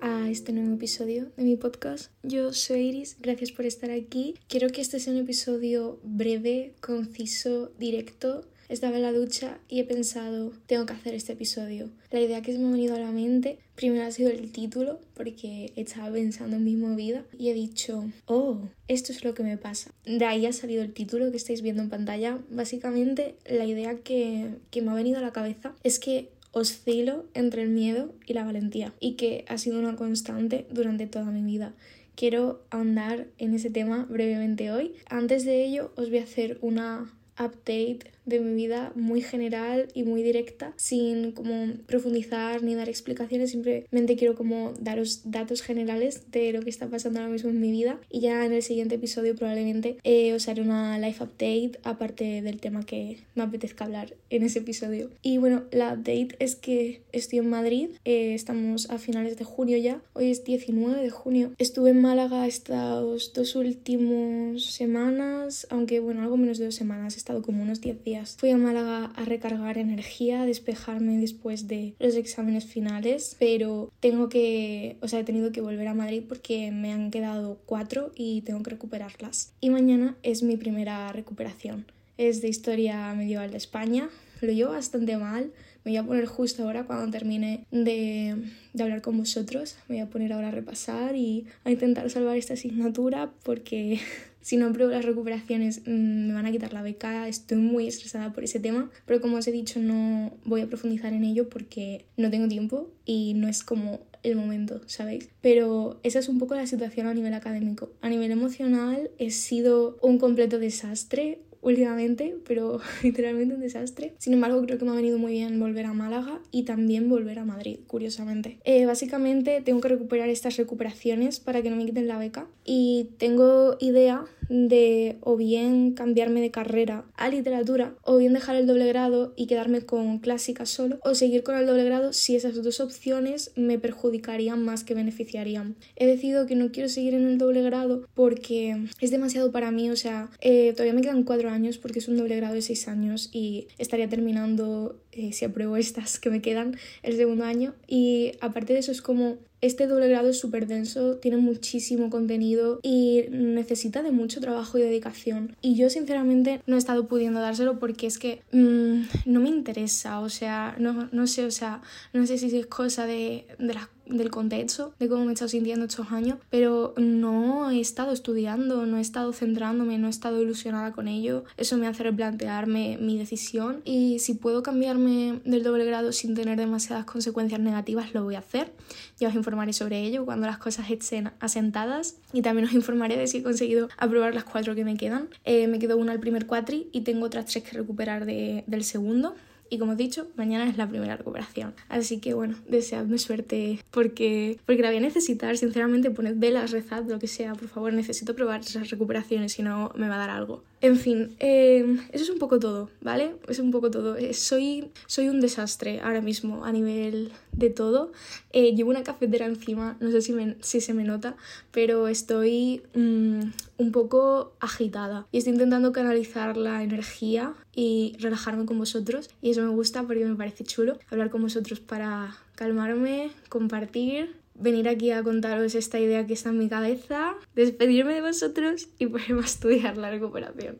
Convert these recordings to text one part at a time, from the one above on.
A este nuevo episodio de mi podcast. Yo soy Iris, gracias por estar aquí. Quiero que este sea un episodio breve, conciso, directo. Estaba en la ducha y he pensado, tengo que hacer este episodio. La idea que me ha venido a la mente, primero ha sido el título, porque estaba pensando en mi movida y he dicho, oh, esto es lo que me pasa. De ahí ha salido el título que estáis viendo en pantalla. Básicamente, la idea que, que me ha venido a la cabeza es que oscilo entre el miedo y la valentía y que ha sido una constante durante toda mi vida. Quiero ahondar en ese tema brevemente hoy. Antes de ello os voy a hacer una update de mi vida muy general y muy directa, sin como profundizar ni dar explicaciones, simplemente quiero como daros datos generales de lo que está pasando ahora mismo en mi vida y ya en el siguiente episodio probablemente eh, os haré una life update aparte del tema que me apetezca hablar en ese episodio. Y bueno, la update es que estoy en Madrid, eh, estamos a finales de junio ya, hoy es 19 de junio. Estuve en Málaga estas dos últimas semanas, aunque bueno, algo menos de dos semanas, he estado como unos 10 días Fui a Málaga a recargar energía, a despejarme después de los exámenes finales, pero tengo que, o sea, he tenido que volver a Madrid porque me han quedado cuatro y tengo que recuperarlas. Y mañana es mi primera recuperación. Es de historia medieval de España. Lo llevo bastante mal. Me voy a poner justo ahora cuando termine de, de, hablar con vosotros. Me voy a poner ahora a repasar y a intentar salvar esta asignatura porque si no apruebo las recuperaciones mm, me van a quitar la beca, estoy muy estresada por ese tema, pero como os he dicho no voy a profundizar en ello porque no tengo tiempo y no es como el momento, ¿sabéis? Pero esa es un poco la situación a nivel académico. A nivel emocional he sido un completo desastre, últimamente, pero literalmente un desastre. Sin embargo, creo que me ha venido muy bien volver a Málaga y también volver a Madrid, curiosamente. Eh, básicamente tengo que recuperar estas recuperaciones para que no me quiten la beca y tengo idea de o bien cambiarme de carrera a literatura o bien dejar el doble grado y quedarme con clásica solo o seguir con el doble grado si esas dos opciones me perjudicarían más que beneficiarían. He decidido que no quiero seguir en el doble grado porque es demasiado para mí, o sea, eh, todavía me quedan cuatro años porque es un doble grado de seis años y estaría terminando, eh, si apruebo estas que me quedan, el segundo año y aparte de eso es como este doble grado es súper denso, tiene muchísimo contenido y necesita de mucho trabajo y dedicación. Y yo sinceramente no he estado pudiendo dárselo porque es que mm, no me interesa, o sea, no, no sé, o sea, no sé si es cosa de, de las del contexto, de cómo me he estado sintiendo estos años, pero no he estado estudiando, no he estado centrándome, no he estado ilusionada con ello. Eso me hace replantearme mi decisión y si puedo cambiarme del doble grado sin tener demasiadas consecuencias negativas, lo voy a hacer. Ya os informaré sobre ello cuando las cosas estén asentadas y también os informaré de si he conseguido aprobar las cuatro que me quedan. Eh, me quedo una al primer cuatri y tengo otras tres que recuperar de, del segundo y como he dicho, mañana es la primera recuperación. Así que bueno, deseadme suerte porque, porque la voy a necesitar. Sinceramente, poned velas, rezad, lo que sea. Por favor, necesito probar esas recuperaciones, si no me va a dar algo. En fin, em, eso es un poco todo, ¿vale? Es un poco todo. Eh, soy, soy un desastre ahora mismo a nivel de todo. Eh, llevo una cafetera encima, no sé si, se me nota, pero estoy mm, un poco agitada y estoy intentando canalizar la energía y relajarme con vosotros y eso me gusta porque me parece chulo hablar con vosotros para calmarme, compartir venir aquí a contaros esta idea que está en mi cabeza, despedirme de vosotros y ponerme a estudiar la recuperación.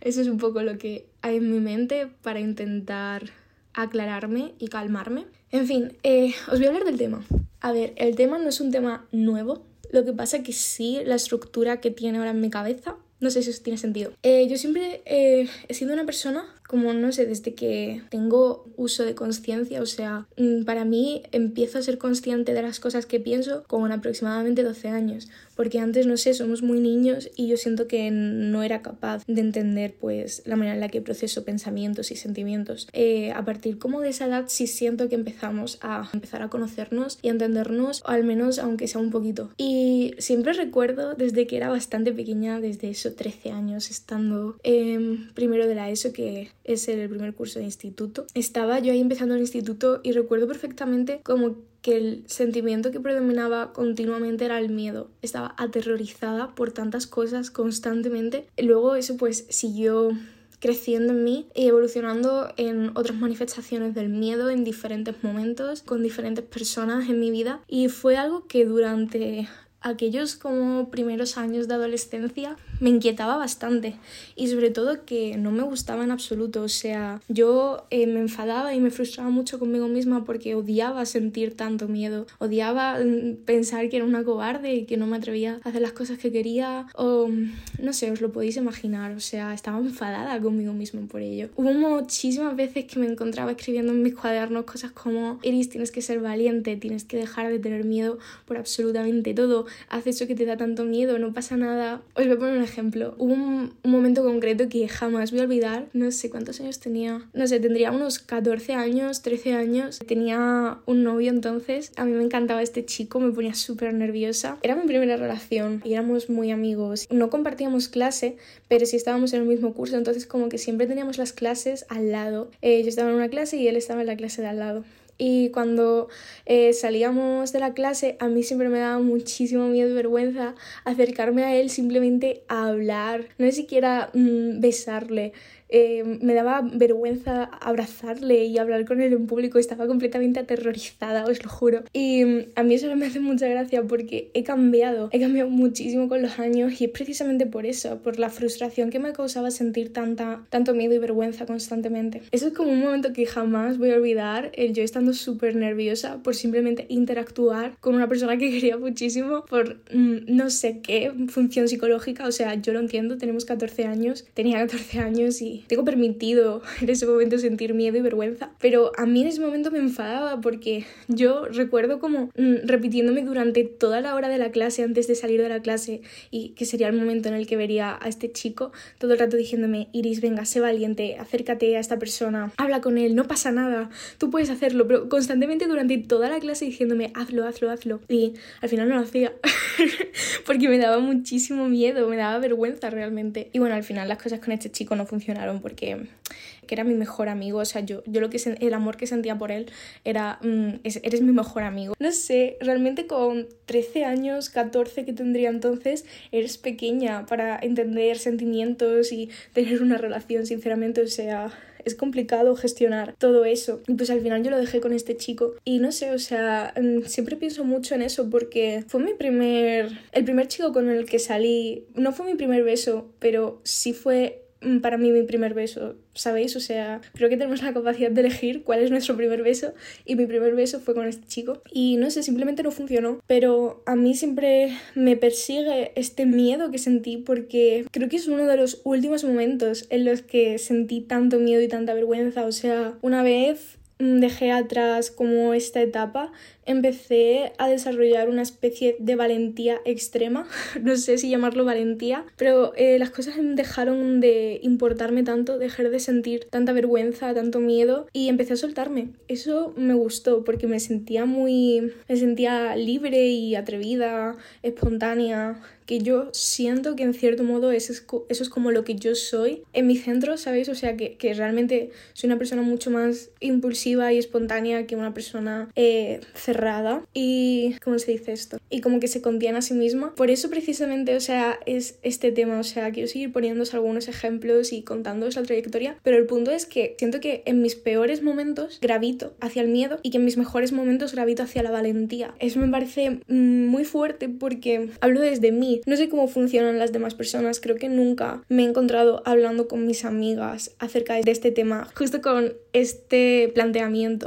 Eso es un poco lo que hay en mi mente para intentar aclararme y calmarme. En fin, eh, os voy a hablar del tema. A ver, el tema no es un tema nuevo, lo que pasa que sí, la estructura que tiene ahora en mi cabeza, no sé si eso tiene sentido. Eh, yo siempre eh, he sido una persona como no sé, desde que tengo uso de conciencia, o sea, mm, para mí empiezo a ser consciente de las cosas que pienso con aproximadamente 12 años, porque antes, no sé, somos muy niños y yo siento que no era capaz de entender pues la manera en la que proceso pensamientos y sentimientos. Eh, a partir como de esa edad sí siento que empezamos a empezar a conocernos y a entendernos, o al menos aunque sea un poquito. Y siempre recuerdo desde que era bastante pequeña, desde esos 13 años, estando en primero de la ESO, que es el primer curso de instituto. Estaba yo ahí empezando el instituto y recuerdo perfectamente como que el sentimiento que predominaba continuamente era el miedo. Estaba aterrorizada por tantas cosas constantemente. Luego eso pues siguió creciendo en mí y evolucionando en otras manifestaciones del miedo en diferentes momentos, con diferentes personas en mi vida. Y fue algo que durante aquellos como primeros años de adolescencia me inquietaba bastante y sobre todo que no me gustaba en absoluto. O sea, yo eh, me enfadaba y me frustraba mucho conmigo misma porque odiaba sentir tanto miedo, odiaba mm, pensar que era una cobarde y que no me atrevía a hacer las cosas que quería o no sé, os lo podéis imaginar. O sea, estaba enfadada conmigo misma por ello. Hubo muchísimas veces que me encontraba escribiendo en mis cuadernos cosas como, Iris, tienes que ser valiente, tienes que dejar de tener miedo por absolutamente todo haz eso que te da tanto miedo, no pasa nada. Os voy a poner un ejemplo. Hubo un, momento concreto que jamás voy a olvidar, no sé cuántos años tenía, no sé, tendría unos 14 años, 13 años. Tenía un novio entonces, a mí me encantaba este chico, me ponía súper nerviosa. Era mi primera relación y éramos muy amigos. No compartíamos clase, pero sí estábamos en el mismo curso, entonces como que siempre teníamos las clases al lado. Eh, yo estaba en una clase y él estaba en la clase de al lado. Y cuando eh, salíamos de la clase, a mí siempre me daba muchísimo miedo y vergüenza acercarme a él simplemente a hablar, no siquiera mm, besarle. Eh, me daba vergüenza abrazarle y hablar con él en público, estaba completamente aterrorizada, os lo juro. Y mm, a mí eso me hace mucha gracia porque he cambiado, he cambiado muchísimo con los años y es precisamente por eso, por la frustración que me causaba sentir tanta, tanto miedo y vergüenza constantemente. Eso es como un momento que jamás voy a olvidar, el yo estando súper nerviosa por simplemente interactuar con una persona que quería muchísimo por mm, no sé qué función psicológica, o sea, yo lo entiendo, tenemos 14 años, tenía 14 años y tengo permitido en ese momento sentir miedo y vergüenza, pero a mí en ese momento me enfadaba porque yo recuerdo como mm, repitiéndome durante toda la hora de la clase antes de salir de la clase y que sería el momento en el que vería a este chico todo el rato diciéndome, Iris, venga, sé valiente, acércate a esta persona, habla con él, no pasa nada, tú puedes hacerlo, pero constantemente durante toda la clase diciéndome, hazlo, hazlo, hazlo. Y al final no lo hacía porque me daba muchísimo miedo, me daba vergüenza realmente. Y bueno, al final las cosas con este chico no funcionaron porque que era mi mejor amigo, o sea, yo, yo lo que el amor que sentía por él era, mm, eres mi mejor amigo. No sé, realmente con 13 años, 14 que tendría entonces, eres pequeña para entender sentimientos y tener una relación, sinceramente, o sea, es complicado gestionar todo eso. Y pues al final yo lo dejé con este chico. Y no sé, o sea, mm, siempre pienso mucho en eso porque fue mi primer, el primer chico con el que salí, no fue mi primer beso, pero sí fue para mí mi primer beso, ¿sabéis? O sea, creo que tenemos la capacidad de elegir cuál es nuestro primer beso. Y mi primer beso fue con este chico. Y no sé, simplemente no funcionó, pero a mí siempre me persigue este miedo que sentí porque creo que es uno de los últimos momentos en los que sentí tanto miedo y tanta vergüenza, o sea, una vez mm, dejé atrás como esta etapa empecé a desarrollar una especie de valentía extrema, no sé si llamarlo valentía, pero eh, las cosas dejaron de importarme tanto, dejé de sentir tanta vergüenza, tanto miedo y empecé a soltarme. Eso me gustó porque me sentía muy, me sentía libre y atrevida, espontánea, que yo siento que en cierto modo eso es, eso es como lo que yo soy en mi centro, ¿sabéis? O sea, que, que realmente soy una persona mucho más impulsiva y espontánea que una persona eh, cerrada y ¿cómo se dice esto? Y como que se contiene a sí misma. Por eso precisamente, o sea, es este tema, o sea, quiero seguir poniéndoos algunos ejemplos y contándoos la trayectoria, pero el punto es que siento que en mis peores momentos gravito hacia el miedo y que en mis mejores momentos gravito hacia la valentía. Eso me parece mm, muy fuerte porque hablo desde mí. No sé cómo funcionan las demás personas, creo que nunca me he encontrado hablando con mis amigas acerca de este tema, justo con este planteamiento.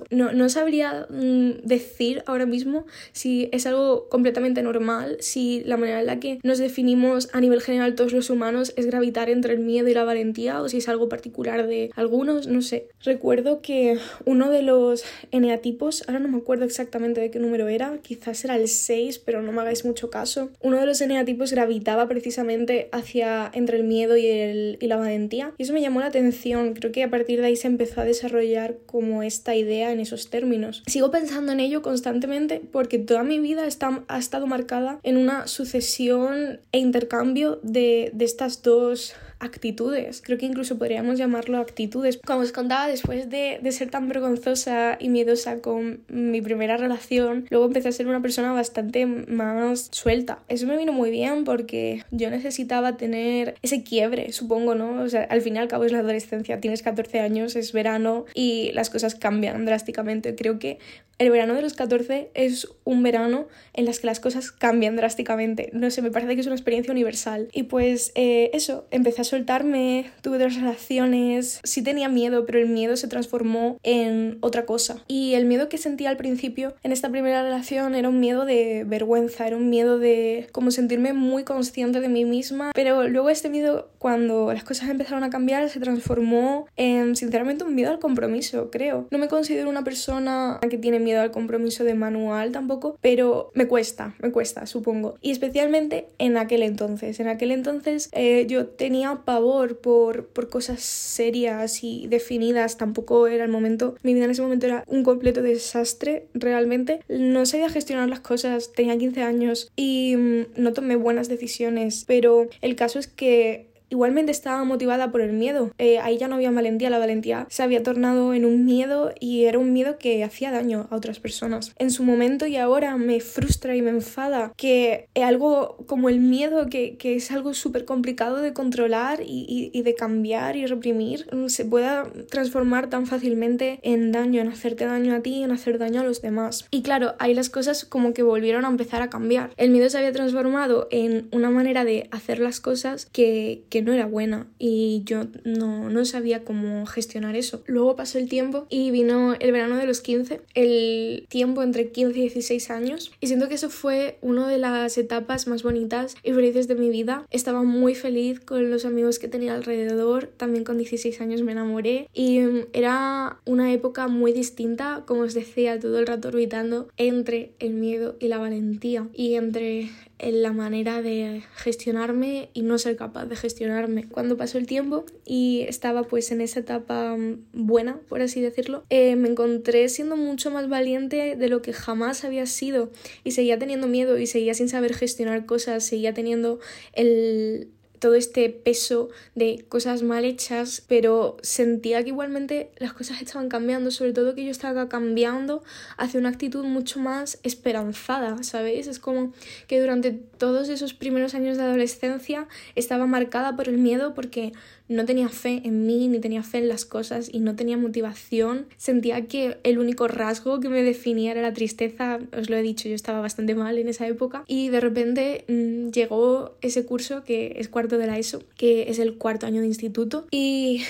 No, no sabría mm, decir ahora mismo si es algo completamente normal, si la manera en la que nos definimos a nivel general todos los humanos es gravitar entre el miedo y la valentía o si es algo particular de algunos, no sé. Recuerdo que uno de los eneatipos, ahora no me acuerdo exactamente de qué número era, quizás era el 6, pero no me hagáis mucho caso. Uno de los eneatipos gravitaba precisamente hacia entre el miedo y, el, y la valentía y eso me llamó la atención, creo que a partir de ahí se empezó a desarrollar como esta idea en esos términos. Sigo pensando en ello constantemente porque toda mi vida está, ha estado marcada en una sucesión e intercambio de, de estas dos actitudes. Creo que incluso podríamos llamarlo actitudes. Como os contaba, después de, de ser tan vergonzosa y miedosa con mi primera relación, luego empecé a ser una persona bastante más suelta. Eso me vino muy bien porque yo necesitaba tener ese quiebre, supongo, ¿no? O sea, al fin y al cabo es la adolescencia, tienes 14 años, es verano y las cosas cambian drásticamente. Creo que el verano de los 14 es un verano en las que las cosas cambian drásticamente. No sé, me parece que es una experiencia universal. Y pues eh, eso, empecé a soltarme, tuve otras relaciones, sí tenía miedo, pero el miedo se transformó en otra cosa. Y el miedo que sentía al principio en esta primera relación era un miedo de vergüenza, era un miedo de como sentirme muy consciente de mí misma. Pero luego este miedo, cuando las cosas empezaron a cambiar, se transformó en sinceramente un miedo al compromiso, creo. No me considero una persona que tiene al compromiso de manual tampoco, pero me cuesta, me cuesta, supongo. Y especialmente en aquel entonces. En aquel entonces eh, yo tenía pavor por, por cosas serias y definidas, tampoco era el momento. Mi vida en ese momento era un completo desastre, realmente. No sabía gestionar las cosas, tenía 15 años y mm, no tomé buenas decisiones, pero el caso es que Igualmente estaba motivada por el miedo. Eh, ahí ya no había valentía, la valentía se había tornado en un miedo y era un miedo que hacía daño a otras personas. En su momento y ahora me frustra y me enfada que algo como el miedo, que, que es algo súper complicado de controlar y, y, de cambiar y reprimir, se pueda transformar tan fácilmente en daño, en hacerte daño a ti, en hacer daño a los demás. Y claro, ahí las cosas como que volvieron a empezar a cambiar. El miedo se había transformado en una manera de hacer las cosas que, que no era buena y yo no, no sabía cómo gestionar eso. Luego pasó el tiempo y vino el verano de los 15, el tiempo entre 15 y 16 años y siento que eso fue una de las etapas más bonitas y felices de mi vida. Estaba muy feliz con los amigos que tenía alrededor, también con 16 años me enamoré y mm, era una época muy distinta, como os decía, todo el rato orbitando entre el miedo y la valentía y entre en la manera de gestionarme y no ser capaz de gestionarme. Cuando pasó el tiempo y estaba pues en esa etapa mm, buena, por así decirlo, eh, me encontré siendo mucho más valiente de lo que jamás había sido y seguía teniendo miedo y seguía sin saber gestionar cosas, seguía teniendo el, todo este peso de cosas mal hechas, pero sentía que igualmente las cosas estaban cambiando, sobre todo que yo estaba cambiando hacia una actitud mucho más esperanzada, ¿sabéis? Es como que durante todos esos primeros años de adolescencia estaba marcada por el miedo porque no tenía fe en mí, ni tenía fe en las cosas y no tenía motivación. Sentía que el único rasgo que me definía era la tristeza, os lo he dicho, yo estaba bastante mal en esa época y de repente mm, llegó ese curso que es cuarto de la ESO, que es el cuarto año de instituto y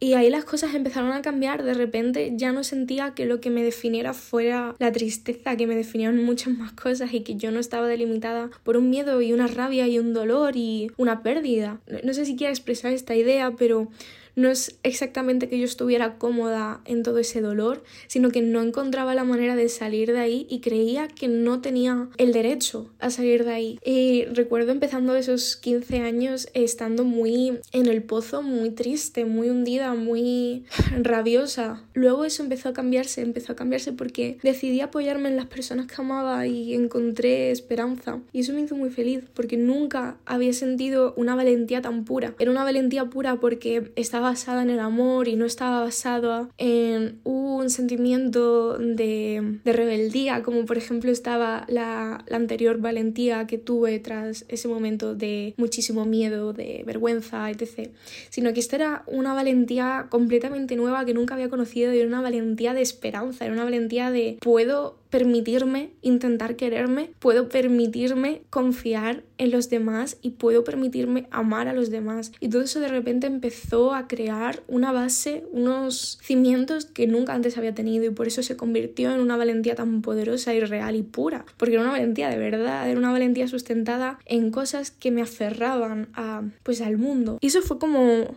y ahí las cosas empezaron a cambiar. De repente ya no sentía que lo que me definiera fuera la tristeza, que me definían muchas más cosas y que yo no estaba delimitada por un miedo y una rabia y un dolor y una pérdida. No sé si quiero expresar esta idea, pero no es exactamente que yo estuviera cómoda en todo ese dolor, sino que no encontraba la manera de salir de ahí y creía que no tenía el derecho a salir de ahí. Y recuerdo empezando esos 15 años estando muy en el pozo, muy triste, muy hundida, muy rabiosa. Luego eso empezó a cambiarse, empezó a cambiarse porque decidí apoyarme en las personas que amaba y encontré esperanza. Y eso me hizo muy feliz porque nunca había sentido una valentía tan pura. Era una valentía pura porque estaba basada en el amor y no estaba basada en un sentimiento de, rebeldía, como por ejemplo estaba la, la, anterior valentía que tuve tras ese momento de muchísimo miedo, de vergüenza, etc. Sino que esta era una valentía completamente nueva que nunca había conocido y era una valentía de esperanza, era una valentía de puedo permitirme intentar quererme, puedo permitirme confiar en los demás y puedo permitirme amar a los demás. Y todo eso de repente empezó a crear una base, unos cimientos que nunca antes había tenido y por eso se convirtió en una valentía tan poderosa y real y pura, porque era una valentía de verdad, era una valentía sustentada en cosas que me aferraban a pues al mundo. Y eso fue como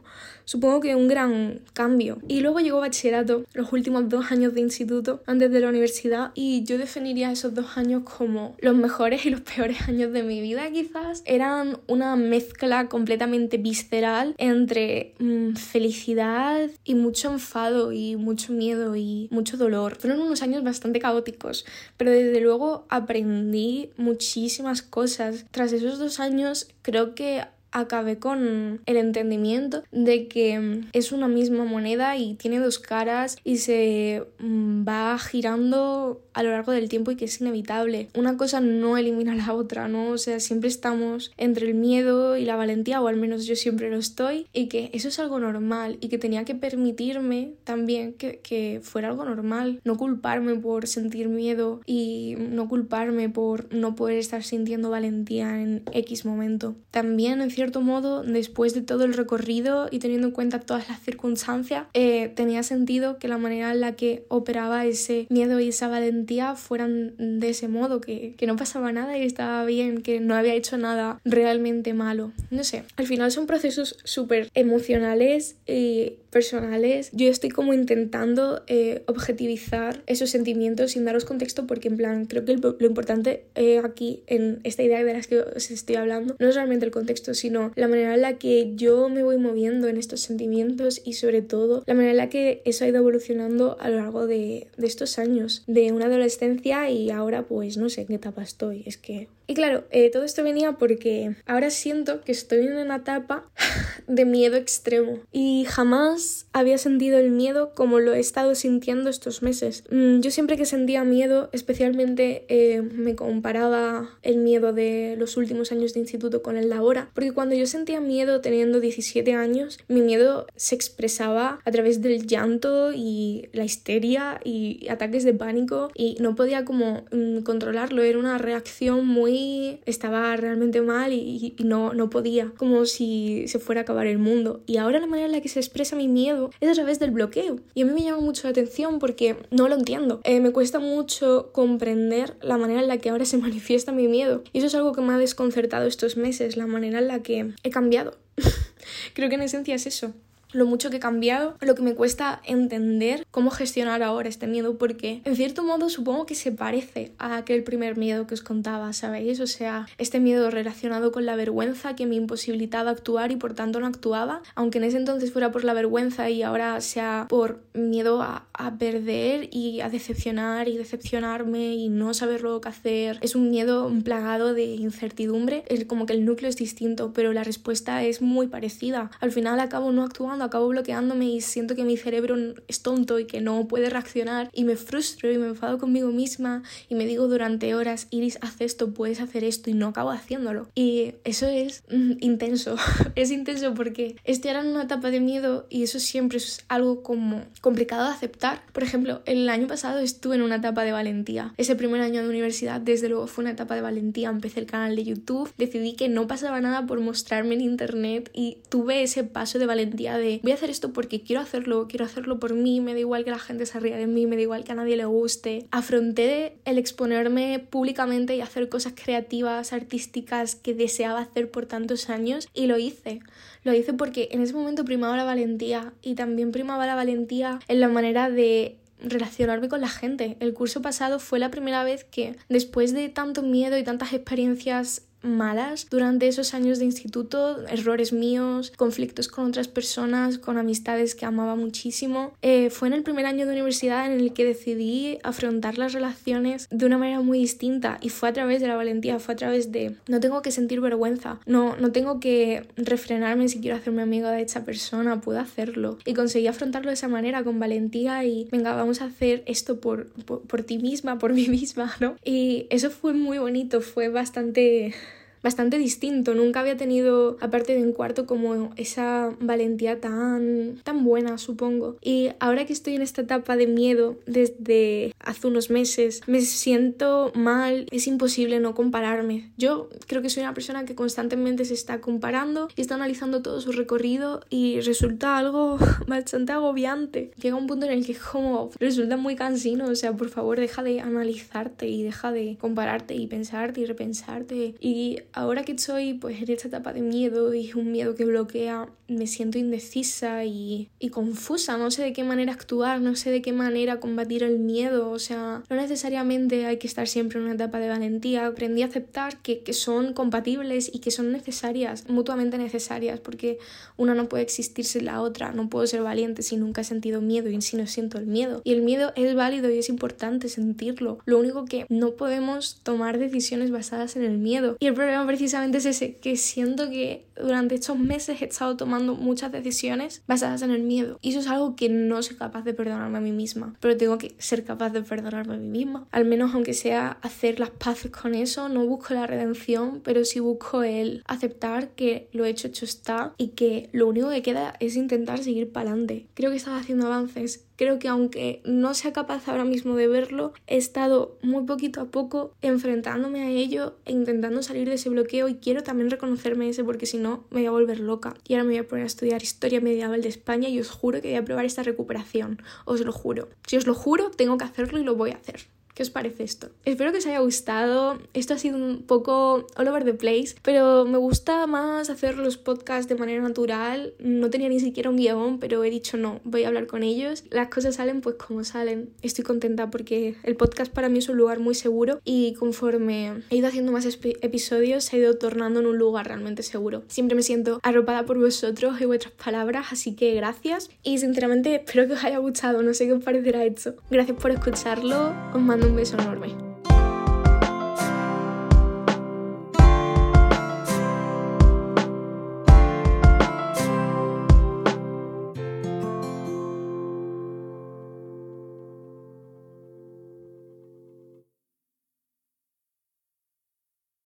supongo que un gran cambio. Y luego llegó bachillerato, los últimos dos años de instituto antes de la universidad y yo definiría esos dos años como los mejores y los peores años de mi vida quizás. Eran una mezcla completamente visceral entre mm, felicidad y mucho enfado y mucho miedo y mucho dolor. Fueron unos años bastante caóticos, pero desde luego aprendí muchísimas cosas. Tras esos dos años creo que acabé con el entendimiento de que mm, es una misma moneda y tiene dos caras y se mm, va girando a lo largo del tiempo y que es inevitable. Una cosa no elimina la otra, ¿no? O sea, siempre estamos entre el miedo y la valentía, o al menos yo siempre lo estoy, y que eso es algo normal y que tenía que permitirme también que, que fuera algo normal, no culparme por sentir miedo y no culparme por no poder estar sintiendo valentía en X momento. También, en cierto modo, después de todo el recorrido y teniendo en cuenta todas las circunstancias, eh, tenía sentido que la manera en la que operaba ese miedo y esa valentía fueran de ese modo, que, que no pasaba nada y estaba bien, que no había hecho nada realmente malo. No sé, al final son procesos súper emocionales y personales, yo estoy como intentando eh, objetivizar esos sentimientos sin daros contexto porque en plan creo que lo importante eh, aquí en esta idea de las que os estoy hablando no es realmente el contexto sino la manera en la que yo me voy moviendo en estos sentimientos y sobre todo la manera en la que eso ha ido evolucionando a lo largo de, de estos años de una adolescencia y ahora pues no sé en qué etapa estoy. Es que y claro, eh, todo esto venía porque ahora siento que estoy en una etapa de miedo extremo y jamás había sentido el miedo como lo he estado sintiendo estos meses. Mm, yo siempre que sentía miedo, especialmente eh, me comparaba el miedo de los últimos años de instituto con el de ahora, porque cuando yo sentía miedo teniendo 17 años, mi miedo se expresaba a través del llanto y la histeria y ataques de pánico y no podía como mm, controlarlo, era una reacción muy estaba realmente mal y, no, no podía, como si se fuera a acabar el mundo. Y ahora la manera en la que se expresa mi miedo es a través del bloqueo. Y a mí me llama mucho la atención porque no lo entiendo. Eh, me cuesta mucho comprender la manera en la que ahora se manifiesta mi miedo. Y eso es algo que me ha desconcertado estos meses, la manera en la que he cambiado. Creo que en esencia es eso lo mucho que he cambiado, lo que me cuesta entender cómo gestionar ahora este miedo, porque en cierto modo supongo que se parece a aquel primer miedo que os contaba, ¿sabéis? O sea, este miedo relacionado con la vergüenza que me imposibilitaba actuar y por tanto no actuaba, aunque en ese entonces fuera por la vergüenza y ahora sea por miedo a, a perder y a decepcionar y decepcionarme y no saber lo que hacer. Es un miedo plagado de incertidumbre, es como que el núcleo es distinto, pero la respuesta es muy parecida. Al final acabo no actuando acabo bloqueándome y siento que mi cerebro es tonto y que no puede reaccionar y me frustro y me enfado conmigo misma y me digo durante horas, Iris, haz esto, puedes hacer esto y no acabo haciéndolo. Y eso es mm, intenso, es intenso porque estoy ahora en una etapa de miedo y eso siempre es algo como complicado de aceptar. Por ejemplo, el año pasado estuve en una etapa de valentía. Ese primer año de universidad, desde luego, fue una etapa de valentía. Empecé el canal de YouTube, decidí que no pasaba nada por mostrarme en internet y tuve ese paso de valentía de voy a hacer esto porque quiero hacerlo, quiero hacerlo por mí, me da igual que la gente se ría de mí, me da igual que a nadie le guste. Afronté el exponerme públicamente y hacer cosas creativas, artísticas que deseaba hacer por tantos años y lo hice. Lo hice porque en ese momento primaba la valentía y también primaba la valentía en la manera de relacionarme con la gente. El curso pasado fue la primera vez que, después de tanto miedo y tantas experiencias malas durante esos años de instituto, errores míos, conflictos con otras personas, con amistades que amaba muchísimo. Eh, fue en el primer año de universidad en el que decidí afrontar las relaciones de una manera muy distinta y fue a través de la valentía, fue a través de no tengo que sentir vergüenza, no, no tengo que refrenarme si quiero hacerme amigo de esa persona, puedo hacerlo. Y conseguí afrontarlo de esa manera, con valentía y venga, vamos a hacer esto por, por, por ti misma, por mí misma, ¿no? Y eso fue muy bonito, fue bastante bastante distinto. Nunca había tenido, aparte de un cuarto, como esa valentía tan, tan buena, supongo. Y ahora que estoy en esta etapa de miedo desde hace unos meses, me siento mal, es imposible no compararme. Yo creo que soy una persona que constantemente se está comparando y está analizando todo su recorrido y resulta algo bastante agobiante. Llega un punto en el que como resulta muy cansino, o sea, por favor, deja de analizarte y deja de compararte y pensarte y repensarte y ahora que estoy pues en esta etapa de miedo y un miedo que bloquea, me siento indecisa y, y confusa, no sé de qué manera actuar, no sé de qué manera combatir el miedo, o sea, no necesariamente hay que estar siempre en una etapa de valentía, aprendí a aceptar que, que son compatibles y que son necesarias, mutuamente necesarias, porque una no puede existir sin la otra, no puedo ser valiente si nunca he sentido miedo y si no siento el miedo. Y el miedo es válido y es importante sentirlo, lo único que no podemos tomar decisiones basadas en el miedo. Y el problema precisamente es ese, que siento que durante estos meses he estado tomando muchas decisiones basadas en el miedo. Y eso es algo que no soy capaz de perdonarme a mí misma. Pero tengo que ser capaz de perdonarme a mí misma. Al menos aunque sea hacer las paces con eso, no busco la redención, pero sí busco el aceptar que lo hecho hecho está y que lo único que queda es intentar seguir para adelante. Creo que estaba haciendo avances Creo que aunque no sea capaz ahora mismo de verlo, he estado muy poquito a poco enfrentándome a ello e intentando salir de ese bloqueo y quiero también reconocerme ese porque si no me voy a volver loca. Y ahora me voy a poner a estudiar historia medieval de España y os juro que voy a probar esta recuperación. Os lo juro. Si os lo juro, tengo que hacerlo y lo voy a hacer. ¿Qué os parece esto? Espero que os haya gustado. Esto ha sido un poco all over the place, pero me gusta más hacer los podcasts de manera natural. No tenía ni siquiera un guion, pero he dicho no, voy a hablar con ellos. Las cosas salen pues como salen. Estoy contenta porque el podcast para mí es un lugar muy seguro y conforme he ido haciendo más episodios se ha ido tornando en un lugar realmente seguro. Siempre me siento arropada por vosotros y vuestras palabras, así que gracias y sinceramente espero que os haya gustado. No sé qué os parecerá esto. Gracias por escucharlo. Os mando un beso enorme.